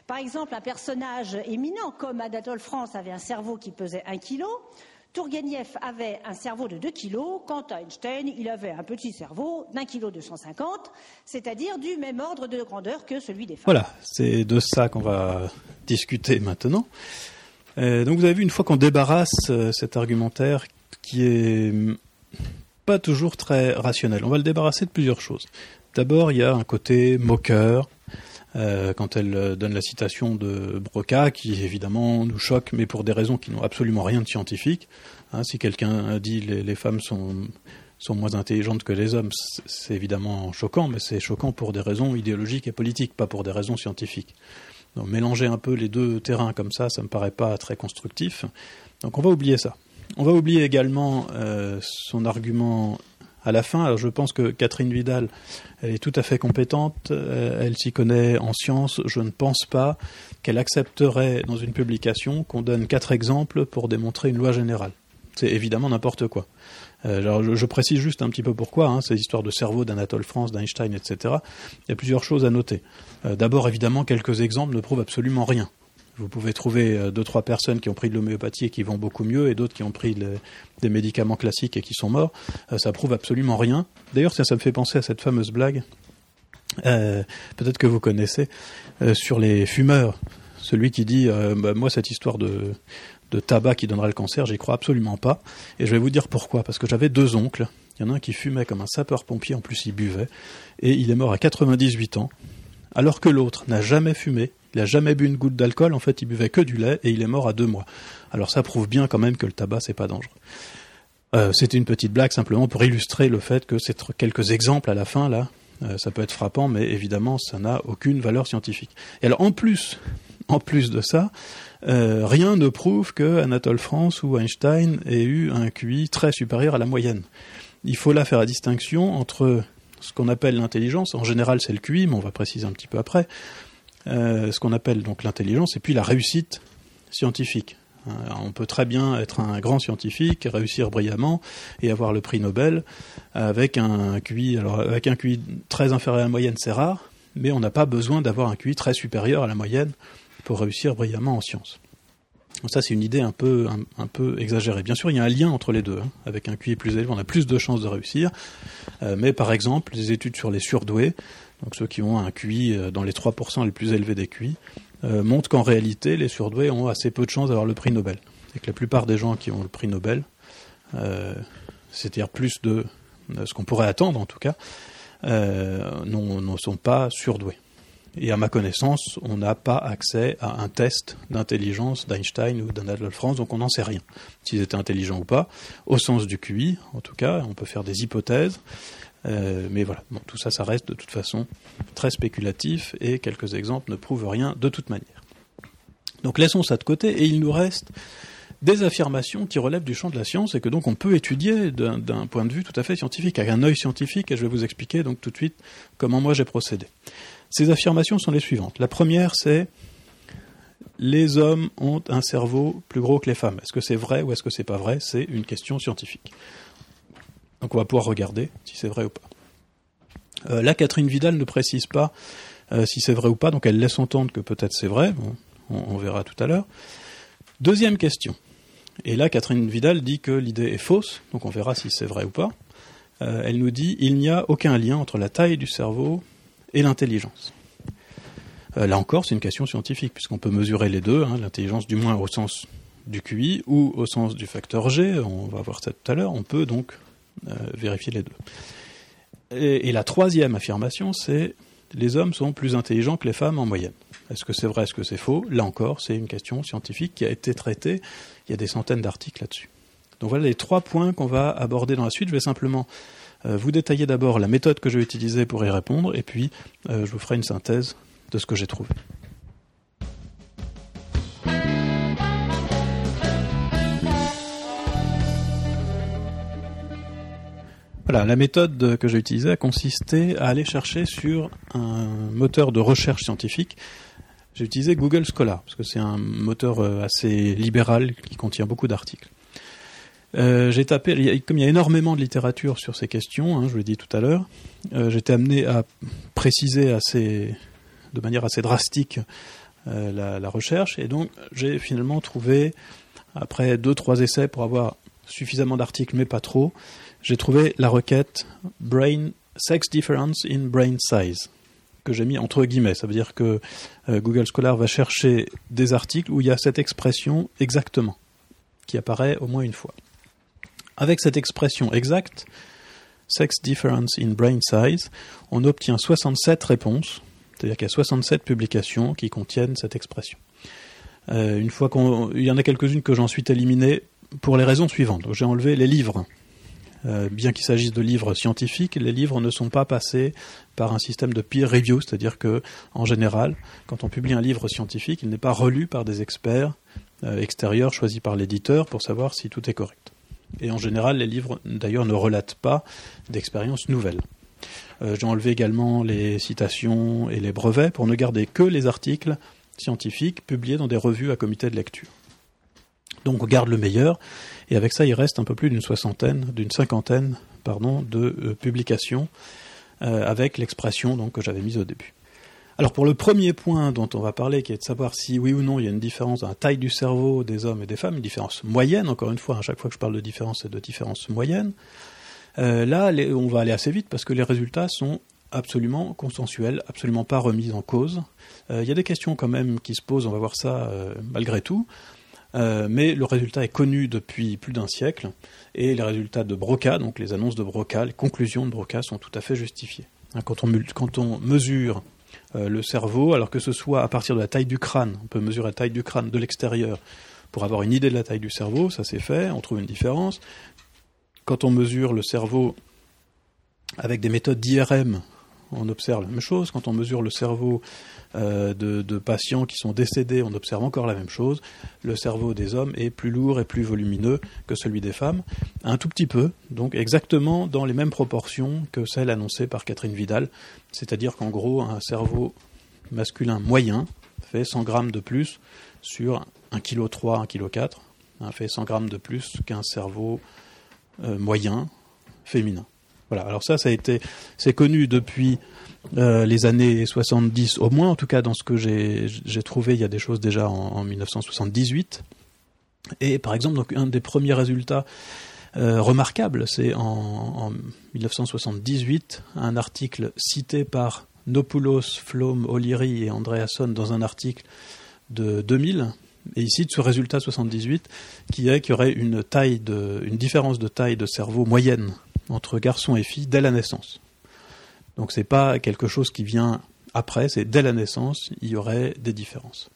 Par exemple, un personnage éminent comme Anatole France avait un cerveau qui pesait un kilo. Tourguenieff avait un cerveau de 2 kilos, quant à Einstein, il avait un petit cerveau d'un kilo 250, c'est-à-dire du même ordre de grandeur que celui des femmes. Voilà, c'est de ça qu'on va discuter maintenant. Euh, donc vous avez vu, une fois qu'on débarrasse euh, cet argumentaire qui est pas toujours très rationnel. On va le débarrasser de plusieurs choses. D'abord, il y a un côté moqueur, euh, quand elle donne la citation de Broca, qui évidemment nous choque, mais pour des raisons qui n'ont absolument rien de scientifique. Hein, si quelqu'un dit les, les femmes sont, sont moins intelligentes que les hommes, c'est évidemment choquant, mais c'est choquant pour des raisons idéologiques et politiques, pas pour des raisons scientifiques. Mélanger un peu les deux terrains comme ça, ça me paraît pas très constructif. Donc on va oublier ça. On va oublier également euh, son argument à la fin. Alors je pense que Catherine Vidal, elle est tout à fait compétente, euh, elle s'y connaît en sciences. Je ne pense pas qu'elle accepterait dans une publication qu'on donne quatre exemples pour démontrer une loi générale. C'est évidemment n'importe quoi. Euh, je, précise juste un petit peu pourquoi, hein, ces histoires de cerveau d'Anatole France, d'Einstein, etc. Il y a plusieurs choses à noter. Euh, D'abord, évidemment, quelques exemples ne prouvent absolument rien. Vous pouvez trouver euh, deux, trois personnes qui ont pris de l'homéopathie et qui vont beaucoup mieux, et d'autres qui ont pris des médicaments classiques et qui sont morts. Ça prouve absolument rien. D'ailleurs, ça, me fait penser à cette fameuse blague, peut-être que vous connaissez, sur les fumeurs. Celui qui dit, bah, moi, cette histoire de, de tabac qui donnera le cancer, j'y crois absolument pas. Et je vais vous dire pourquoi. Parce que j'avais deux oncles. Il y en a un qui fumait comme un sapeur-pompier, en plus il buvait, et il est mort à 98 ans, alors que l'autre n'a jamais fumé, il n'a jamais bu une goutte d'alcool, en fait, il buvait que du lait et il est mort à deux mois. Alors ça prouve bien quand même que le tabac, c'est pas dangereux. Euh, C'était une petite blague simplement pour illustrer le fait que c'est quelques exemples à la fin là. Euh, ça peut être frappant, mais évidemment, ça n'a aucune valeur scientifique. Et alors, en plus, en plus de ça, euh, rien ne prouve que Anatole France ou Einstein ait eu un QI très supérieur à la moyenne. Il faut là faire la distinction entre ce qu'on appelle l'intelligence. En général, c'est le QI, mais on va préciser un petit peu après euh, ce qu'on appelle donc l'intelligence, et puis la réussite scientifique. Alors, on peut très bien être un grand scientifique, réussir brillamment et avoir le prix Nobel avec un QI. Alors avec un QI très inférieur à la moyenne, c'est rare, mais on n'a pas besoin d'avoir un QI très supérieur à la moyenne pour réussir brillamment en sciences. Ça, c'est une idée un peu, un, peu exagérée. Bien sûr, il y a un lien entre les deux. Hein. Avec un QI plus élevé, on a plus de chances de réussir. Euh, mais par exemple, des études sur les surdoués, donc ceux qui ont un QI dans les 3% les plus élevés des QI, euh, montrent qu'en réalité, les surdoués ont assez peu de chances d'avoir le prix Nobel. Et que la plupart des gens qui ont le prix Nobel, euh, c'est-à-dire plus de ce qu'on pourrait attendre en tout cas, euh, ne sont pas surdoués. Et à ma connaissance, on n'a pas accès à un test d'intelligence d'Einstein ou d'Adolphe France, donc on n'en sait rien. S'ils étaient intelligents ou pas, au sens du QI, en tout cas, on peut faire des hypothèses. Euh, mais voilà, bon, tout ça, ça reste de toute façon très spéculatif et quelques exemples ne prouvent rien de toute manière. Donc laissons ça de côté et il nous reste des affirmations qui relèvent du champ de la science et que donc on peut étudier d'un point de vue tout à fait scientifique, avec un œil scientifique, et je vais vous expliquer donc tout de suite comment moi j'ai procédé. Ces affirmations sont les suivantes. La première, c'est les hommes ont un cerveau plus gros que les femmes. Est-ce que c'est vrai ou est-ce que c'est pas vrai? C'est une question scientifique. Donc on va pouvoir regarder si c'est vrai ou pas. Euh, là, Catherine Vidal ne précise pas euh, si c'est vrai ou pas, donc elle laisse entendre que peut-être c'est vrai. Bon, on, verra tout à l'heure. Deuxième question. Et là, Catherine Vidal dit que l'idée est fausse, donc on verra si c'est vrai ou pas. Euh, elle nous dit il n'y a aucun lien entre la taille du cerveau et l'intelligence. Euh, là encore, c'est une question scientifique, puisqu'on peut mesurer les deux, hein, l'intelligence du moins au sens du QI ou au sens du facteur G, on va voir ça tout à l'heure, on peut donc euh, vérifier les deux. Et, et la troisième affirmation, c'est les hommes sont plus intelligents que les femmes en moyenne. Est-ce que c'est vrai, est-ce que c'est faux? Là encore, c'est une question scientifique qui a été traitée, il y a des centaines d'articles là-dessus. Donc voilà les trois points qu'on va aborder dans la suite. Je vais simplement vous détailler d'abord la méthode que je vais utiliser pour y répondre, et puis euh, je vous ferai une synthèse de ce que j'ai trouvé. Voilà, la méthode que j'ai utilisée a consisté à aller chercher sur un moteur de recherche scientifique. J'ai utilisé Google Scholar, parce que c'est un moteur euh, assez libéral qui contient beaucoup d'articles. Euh, j'ai tapé, comme il y a énormément de littérature sur ces questions, hein, je l'ai dit tout à l'heure, euh, j'étais amené à préciser assez, de manière assez drastique euh, la, la, recherche, et donc j'ai finalement trouvé, après deux trois essais pour avoir suffisamment d'articles, mais pas trop, j'ai trouvé la requête brain sex difference in brain size que j'ai mis entre guillemets. Ça veut dire que euh, Google Scholar va chercher des articles où il y a cette expression exactement, qui apparaît au moins une fois. Avec cette expression exacte, Sex Difference in Brain Size, on obtient 67 réponses, c'est-à-dire qu'il y a 67 publications qui contiennent cette expression. Euh, une fois qu'on, il y en a quelques-unes que j'en suis éliminées pour les raisons suivantes. J'ai enlevé les livres. Euh, bien qu'il s'agisse de livres scientifiques, les livres ne sont pas passés par un système de peer review, c'est-à-dire que, en général, quand on publie un livre scientifique, il n'est pas relu par des experts euh, extérieurs choisis par l'éditeur pour savoir si tout est correct. Et en général, les livres, d'ailleurs, ne relatent pas d'expériences nouvelles. Euh, j'ai enlevé également les citations et les brevets pour ne garder que les articles scientifiques publiés dans des revues à comité de lecture. Donc on garde le meilleur, et avec ça il reste un peu plus d'une soixantaine, d'une cinquantaine, pardon, de euh, publications euh, avec l'expression que j'avais mise au début. Alors pour le premier point dont on va parler, qui est de savoir si oui ou non il y a une différence dans la taille du cerveau des hommes et des femmes, une différence moyenne, encore une fois, à chaque fois que je parle de différence, c'est de différence moyenne. Euh, là, on va aller assez vite parce que les résultats sont absolument consensuels, absolument pas remis en cause. Il y a des questions quand même qui se posent, on va voir ça malgré tout. Euh, mais le résultat est connu depuis plus d'un siècle, et les résultats de Broca, donc les annonces de Broca, les conclusions de Broca sont tout à fait justifiées. Hein, quand, on, mesure euh, le cerveau, alors que ce soit à partir de la taille du crâne, on peut mesurer la taille du crâne de l'extérieur pour avoir une idée de la taille du cerveau, ça c'est fait, on trouve une différence. Quand on mesure le cerveau avec des méthodes d'IRM, on observe la même chose. Quand on mesure le cerveau euh, de, patients qui sont décédés, on observe encore la même chose. Le cerveau des hommes est plus lourd et plus volumineux que celui des femmes, un tout petit peu, donc exactement dans les mêmes proportions que celles annoncées par Catherine Vidal, c'est-à-dire qu'en gros, un cerveau masculin moyen fait 100 grammes de plus sur 1,3 kg, 1,4 kg, hein, fait 100 grammes de plus qu'un cerveau euh, moyen féminin. Voilà. Alors ça, ça a été, c'est connu depuis euh, les années 70 au moins, en tout cas dans ce que j'ai trouvé, il y a des choses déjà en, 1978. Et par exemple, donc un des premiers résultats euh, remarquables, c'est en, 1978 un article cité par Nopoulos, Flom, O'Leary et Andreasson dans un article de 2000 et ici de ce résultat 78 qui est qu'il y aurait une taille de, une différence de taille de cerveau moyenne entre garçons et filles dès la naissance. Donc c'est pas quelque chose qui vient après, c'est dès la naissance, il y aurait des différences.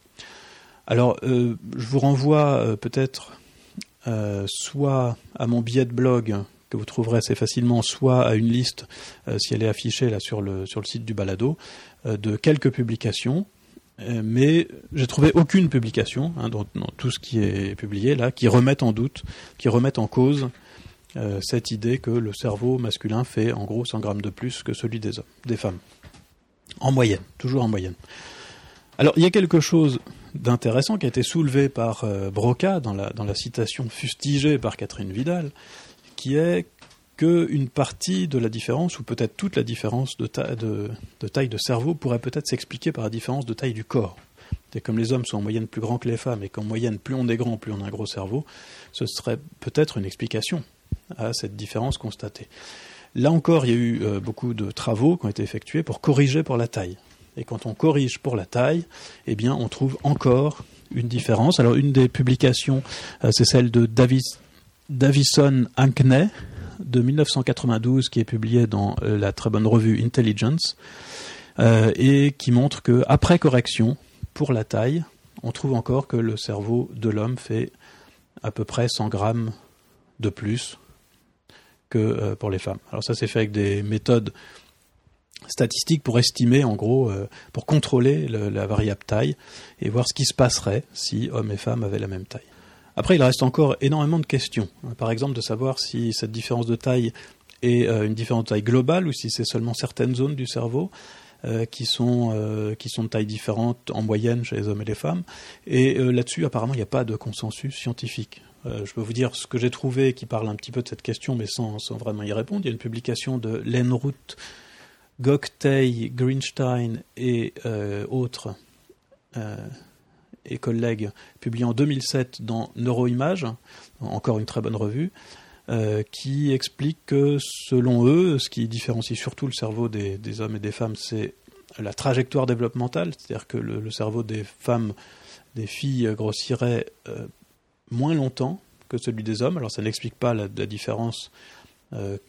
Alors, euh, je vous renvoie euh, peut-être euh, soit à mon billet de blog que vous trouverez assez facilement, soit à une liste, si elle est affichée là sur le, sur le site du balado, de quelques publications. mais j'ai trouvé aucune publication hein, dans, tout ce qui est publié là qui remette en doute, qui remette en cause euh, cette idée que le cerveau masculin fait en gros 100 grammes de plus que celui des hommes, des femmes. En moyenne, toujours en moyenne. Alors il y a quelque chose d'intéressant qui a été soulevé par euh, Broca dans la, citation fustigée par Catherine Vidal, qui est qu'une partie de la différence, ou peut-être toute la différence de, taille de cerveau, pourrait peut-être s'expliquer par la différence de taille du corps. Et comme les hommes sont en moyenne plus grands que les femmes, et qu'en moyenne, plus on est grand, plus on a un gros cerveau, ce serait peut-être une explication à cette différence constatée. Là encore, il y a eu euh, beaucoup de travaux qui ont été effectués pour corriger pour la taille. Et quand on corrige pour la taille, eh bien, on trouve encore une différence. Alors, une des publications, euh, c'est celle de Davis, Davison Ankney de 1992, qui est publiée dans euh, la très bonne revue Intelligence, et qui montre que après correction pour la taille, on trouve encore que le cerveau de l'homme fait à peu près 100 grammes de plus que euh, pour les femmes. Alors ça c'est fait avec des méthodes statistiques pour estimer, en gros, euh, pour contrôler la variable taille et voir ce qui se passerait si hommes et femmes avaient la même taille. Après, il reste encore énormément de questions. Hein. Par exemple, de savoir si cette différence de taille est euh, une différence de taille globale ou si c'est seulement certaines zones du cerveau. qui, sont, qui sont de taille différente en moyenne chez les hommes et les femmes. Et là-dessus, apparemment, il n'y a pas de consensus scientifique. Euh, je peux vous dire ce que j'ai trouvé qui parle un petit peu de cette question, mais sans, vraiment y répondre. Il y a une publication de Lenroot, Goktay, Greenstein et euh, autres euh, et collègues, publiée en 2007 dans Neuroimage, encore une très bonne revue, qui explique que selon eux, ce qui différencie surtout le cerveau des, hommes et des femmes, c'est la trajectoire développementale, c'est-à-dire que le, cerveau des femmes, des filles grossirait moins longtemps que celui des hommes. Alors ça n'explique pas la, différence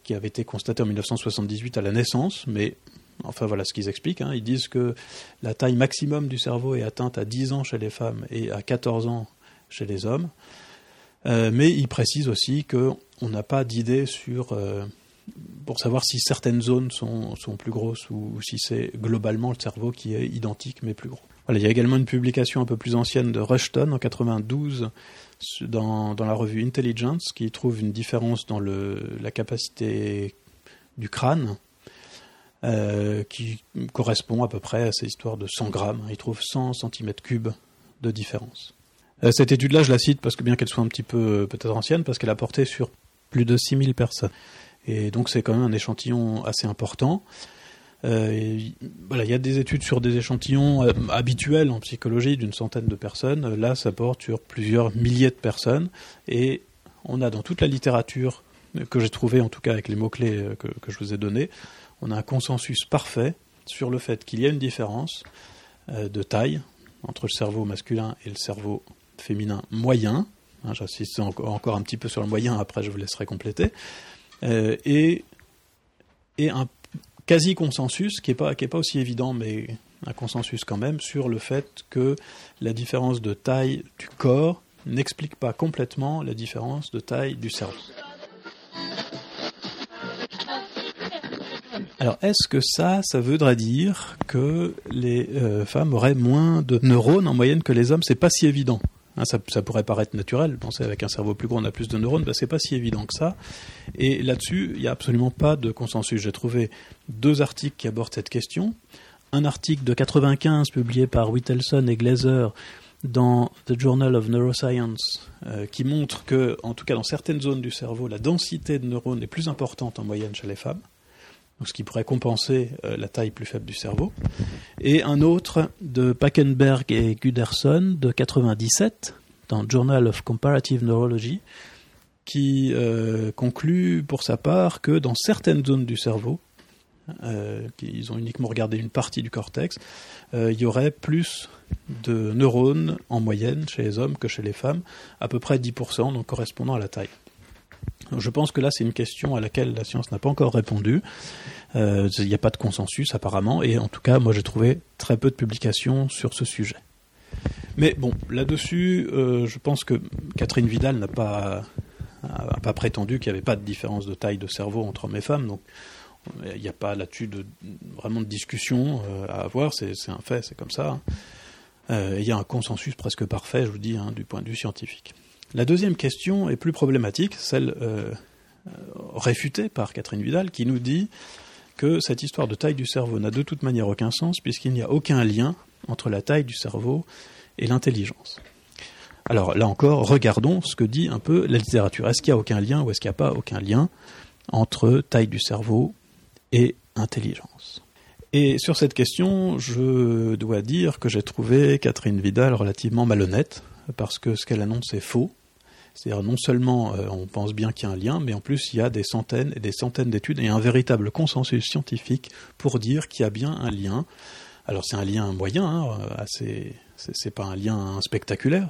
qui avait été constaté en 1978 à la naissance, mais Enfin voilà ce qu'ils expliquent. Hein. Ils disent que la taille maximum du cerveau est atteinte à 10 ans chez les femmes et à 14 ans chez les hommes. Euh, mais ils précisent aussi qu'on n'a pas d'idée sur euh, pour savoir si certaines zones sont, plus grosses ou, si c'est globalement le cerveau qui est identique mais plus gros. il y a également une publication un peu plus ancienne de Rushton en 92 dans, dans la revue Intelligence qui trouve une différence dans le, la capacité du crâne euh, qui correspond à peu près à ces histoires de 100 grammes. Il trouve 100 cm3 de différence. Euh, cette étude-là, je la cite parce que bien qu'elle soit un petit peu euh, peut-être ancienne, parce qu'elle a porté sur plus de 6000 personnes. Et donc c'est quand même un échantillon assez important. Voilà, il y a des études sur des échantillons habituels en psychologie d'une centaine de personnes. Là, ça porte sur plusieurs milliers de personnes. Et on a dans toute la littérature que j'ai trouvée, en tout cas avec les mots-clés que, que, je vous ai donnés, on a un consensus parfait sur le fait qu'il y a une différence euh, de taille entre le cerveau masculin et le cerveau féminin moyen. Hein, j'insiste encore un petit peu sur le moyen, après je vous laisserai compléter. Euh, et, un quasi-consensus, qui n'est pas, aussi évident, mais un consensus quand même, sur le fait que la différence de taille du corps n'explique pas complètement la différence de taille du cerveau. Alors, est-ce que ça, ça voudrait dire que les euh, femmes auraient moins de neurones en moyenne que les hommes? C'est pas si évident. Hein, ça, pourrait paraître naturel. Pensez avec un cerveau plus gros, on a plus de neurones. Ben, c'est pas si évident que ça. Et là-dessus, il n'y a absolument pas de consensus. J'ai trouvé deux articles qui abordent cette question. Un article de 95 publié par Whittelson et Glaser dans The Journal of Neuroscience, euh, qui montre que, en tout cas dans certaines zones du cerveau, la densité de neurones est plus importante en moyenne chez les femmes ce qui pourrait compenser euh, la taille plus faible du cerveau, et un autre de Packenberg et Guderson de 97 dans Journal of Comparative Neurology, qui euh, conclut pour sa part que dans certaines zones du cerveau, euh, ils ont uniquement regardé une partie du cortex, il y aurait plus de neurones en moyenne chez les hommes que chez les femmes, à peu près 10%, donc correspondant à la taille je pense que là, c'est une question à laquelle la science n'a pas encore répondu. Euh, il n'y a pas de consensus apparemment, et en tout cas, moi, j'ai trouvé très peu de publications sur ce sujet. Mais bon, là-dessus, euh, je pense que Catherine Vidal n'a pas, pas prétendu qu'il n'y avait pas de différence de taille de cerveau entre hommes et femmes, donc il n'y a pas là-dessus de, vraiment de discussion euh, à avoir, c'est un fait, c'est comme ça. Il y a un consensus presque parfait, je vous dis, hein, du point de vue scientifique. La deuxième question est plus problématique, celle euh, réfutée par Catherine Vidal, qui nous dit que cette histoire de taille du cerveau n'a de toute manière aucun sens, puisqu'il n'y a aucun lien entre la taille du cerveau et l'intelligence. Alors là encore, regardons ce que dit un peu la littérature. Est-ce qu'il n'y a aucun lien ou est-ce qu'il n'y a pas aucun lien entre taille du cerveau et intelligence? Et sur cette question, je dois dire que j'ai trouvé Catherine Vidal relativement malhonnête, parce que ce qu'elle annonce est faux. C'est-à-dire non seulement euh, on pense bien qu'il y a un lien, mais en plus il y a des centaines et des centaines d'études et un véritable consensus scientifique pour dire qu'il y a bien un lien. Alors c'est un lien moyen, hein, assez, c'est pas un lien spectaculaire,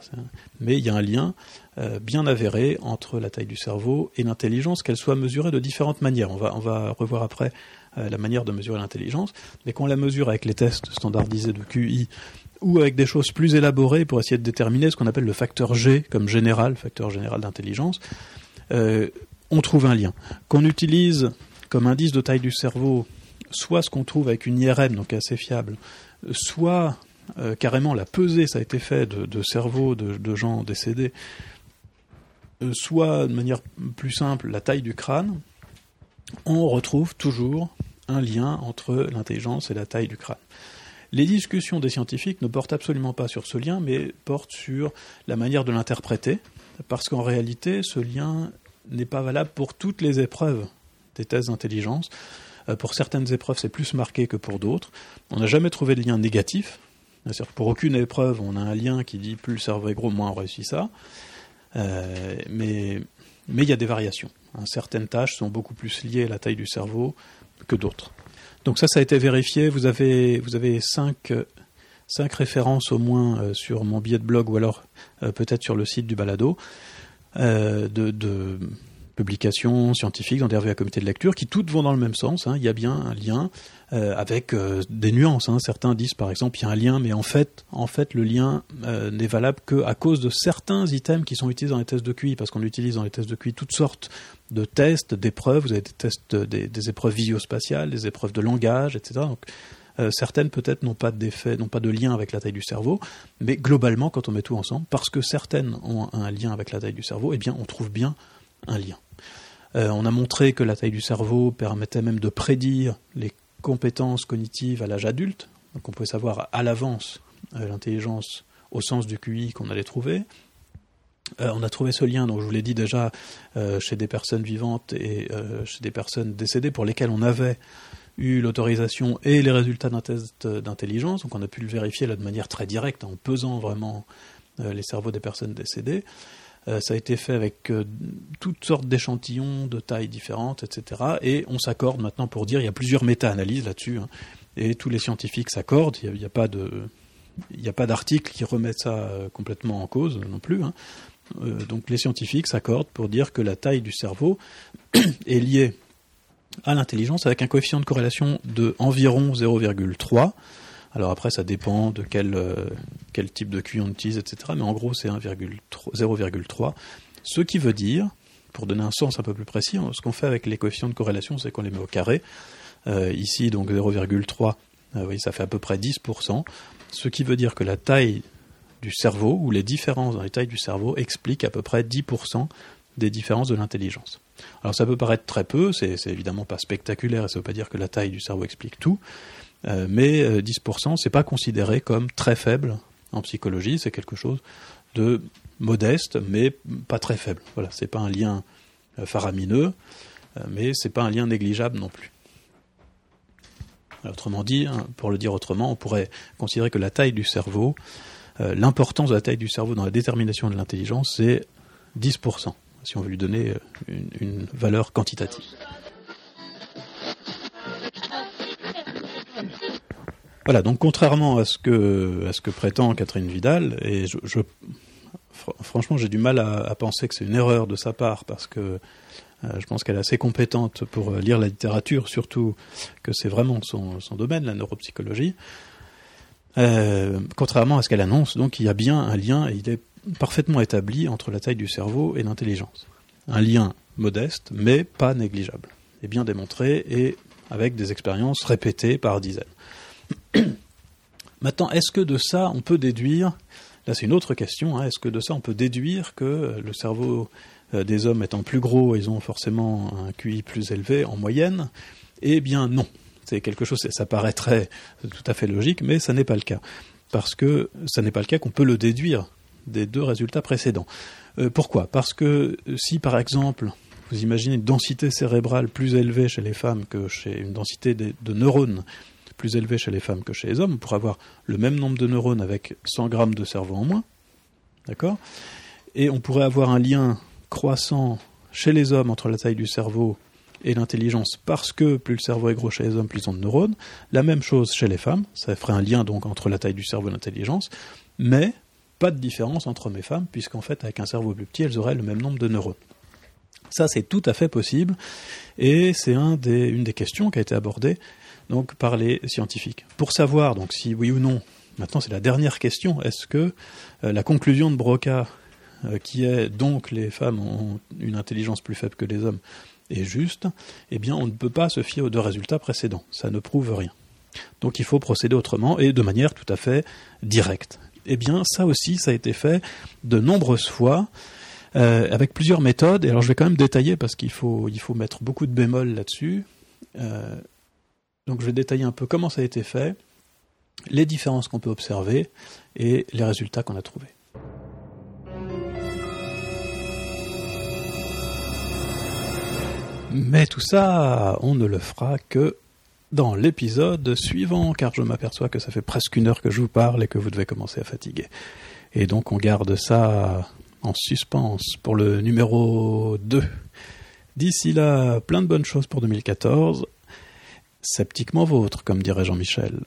mais il y a un lien euh, bien avéré entre la taille du cerveau et l'intelligence, qu'elle soit mesurée de différentes manières. On va, on va revoir après euh, la manière de mesurer l'intelligence, mais qu'on la mesure avec les tests standardisés de QI ou avec des choses plus élaborées pour essayer de déterminer ce qu'on appelle le facteur G comme général, facteur général d'intelligence, euh, on trouve un lien. Qu'on utilise comme indice de taille du cerveau soit ce qu'on trouve avec une IRM, donc assez fiable, soit euh, carrément la pesée, ça a été fait de, de cerveaux de, gens décédés, euh, soit de manière plus simple la taille du crâne, on retrouve toujours un lien entre l'intelligence et la taille du crâne. Les discussions des scientifiques ne portent absolument pas sur ce lien, mais portent sur la manière de l'interpréter, parce qu'en réalité, ce lien n'est pas valable pour toutes les épreuves des tests d'intelligence. Euh, pour certaines épreuves, c'est plus marqué que pour d'autres. On n'a jamais trouvé de lien négatif. Pour aucune épreuve, on a un lien qui dit plus le cerveau est gros, moins on réussit ça. Euh, mais il y a des variations. Hein, certaines tâches sont beaucoup plus liées à la taille du cerveau que d'autres. Donc ça, ça a été vérifié. Vous avez, vous avez cinq, cinq références au moins euh, sur mon billet de blog ou alors euh, peut-être sur le site du balado euh, de, publications scientifiques dans des à comité de lecture qui toutes vont dans le même sens. Hein. Il y a bien un lien euh, avec euh, des nuances. Hein. Certains disent par exemple il y a un lien, mais en fait, en fait le lien euh, n'est valable qu'à cause de certains items qui sont utilisés dans les tests de QI, parce qu'on utilise dans les tests de QI toutes sortes de tests, d'épreuves. Vous avez des tests, des, épreuves visio-spatiales, des épreuves de langage, etc. Donc, certaines peut-être n'ont pas d'effet, n'ont pas de lien avec la taille du cerveau, mais globalement, quand on met tout ensemble, parce que certaines ont un lien avec la taille du cerveau, eh bien, on trouve bien un lien. on a montré que la taille du cerveau permettait même de prédire les compétences cognitives à l'âge adulte. Donc on pouvait savoir à l'avance euh, l'intelligence au sens du QI qu'on allait trouver. Euh, on a trouvé ce lien, donc je vous l'ai dit déjà, euh, chez des personnes vivantes et chez des personnes décédées pour lesquelles on avait eu l'autorisation et les résultats d'un test d'intelligence. Donc on a pu le vérifier là de manière très directe en pesant vraiment les cerveaux des personnes décédées. Euh, ça a été fait avec euh, toutes sortes d'échantillons de tailles différentes, etc. Et on s'accorde maintenant pour dire, il y a plusieurs méta-analyses là-dessus, hein. et tous les scientifiques s'accordent, il n'y a, pas de... Il n'y a pas d'article qui remet ça euh, complètement en cause non plus. Hein. donc les scientifiques s'accordent pour dire que la taille du cerveau est liée à l'intelligence avec un coefficient de corrélation de environ 0,3 alors après, ça dépend de quel, euh, type de QI on utilise, etc. Mais en gros, c'est 0,3. Ce qui veut dire, pour donner un sens un peu plus précis, ce qu'on fait avec les coefficients de corrélation, c'est qu'on les met au carré. Euh, ici, donc 0,3, euh, oui, ça fait à peu près 10%. Ce qui veut dire que la taille du cerveau, ou les différences dans les tailles du cerveau, expliquent à peu près 10% des différences de l'intelligence. Alors ça peut paraître très peu, c'est évidemment pas spectaculaire, et ça ne veut pas dire que la taille du cerveau explique tout, euh, mais 10%, euh, c'est pas considéré comme très faible en psychologie, c'est quelque chose de modeste, mais pas très faible. Voilà, c'est pas un lien euh, faramineux, mais c'est pas un lien négligeable non plus. Autrement dit, hein, pour le dire autrement, on pourrait considérer que la taille du cerveau, l'importance de la taille du cerveau dans la détermination de l'intelligence, c'est 10%, si on veut lui donner une valeur quantitative. Voilà, donc contrairement à ce que, à ce que prétend Catherine Vidal, et je, franchement j'ai du mal à, penser que c'est une erreur de sa part, parce que euh, je pense qu'elle est assez compétente pour euh, lire la littérature, surtout que c'est vraiment son, domaine, la neuropsychologie. Euh, contrairement à ce qu'elle annonce, donc il y a bien un lien, et il est parfaitement établi entre la taille du cerveau et l'intelligence. Un lien modeste, mais pas négligeable, et bien démontré, et avec des expériences répétées par dizaines. Maintenant, est-ce que de ça, on peut déduire, là c'est une autre question, hein, est-ce que de ça, on peut déduire que le cerveau euh, des hommes étant plus gros, ils ont forcément un QI plus élevé en moyenne? Eh bien non. C'est quelque chose, ça paraîtrait tout à fait logique, mais ça n'est pas le cas. Parce que ça n'est pas le cas qu'on peut le déduire des deux résultats précédents. Euh, pourquoi? Parce que si par exemple, vous imaginez une densité cérébrale plus élevée chez les femmes que chez une densité de neurones plus élevé chez les femmes que chez les hommes. Pourrait avoir le même nombre de neurones avec 100 grammes de cerveau en moins. D'accord? Et on pourrait avoir un lien croissant chez les hommes entre la taille du cerveau et l'intelligence parce que plus le cerveau est gros chez les hommes, plus ils ont de neurones. La même chose chez les femmes, ça ferait un lien donc entre la taille du cerveau et l'intelligence, mais pas de différence entre hommes et femmes, puisqu'en fait, avec un cerveau plus petit, elles auraient le même nombre de neurones. Ça, c'est tout à fait possible, et c'est un une des questions qui a été abordée donc par les scientifiques. Pour savoir donc si oui ou non, maintenant c'est la dernière question, est-ce que euh, la conclusion de Broca, euh, qui est donc les femmes ont une intelligence plus faible que les hommes, est juste, eh bien on ne peut pas se fier aux deux résultats précédents, ça ne prouve rien. Donc il faut procéder autrement et de manière tout à fait directe. Eh bien ça aussi, ça a été fait de nombreuses fois. Euh, avec plusieurs méthodes, et alors je vais quand même détailler parce qu'il faut, il faut mettre beaucoup de bémols là-dessus. Donc je vais détailler un peu comment ça a été fait, les différences qu'on peut observer et les résultats qu'on a trouvés. Mais tout ça, on ne le fera que dans l'épisode suivant, car je m'aperçois que ça fait presque une heure que je vous parle et que vous devez commencer à fatiguer. Et donc on garde ça en suspens pour le numéro 2. D'ici là, plein de bonnes choses pour 2014 Sceptiquement vôtre, comme dirait Jean-Michel.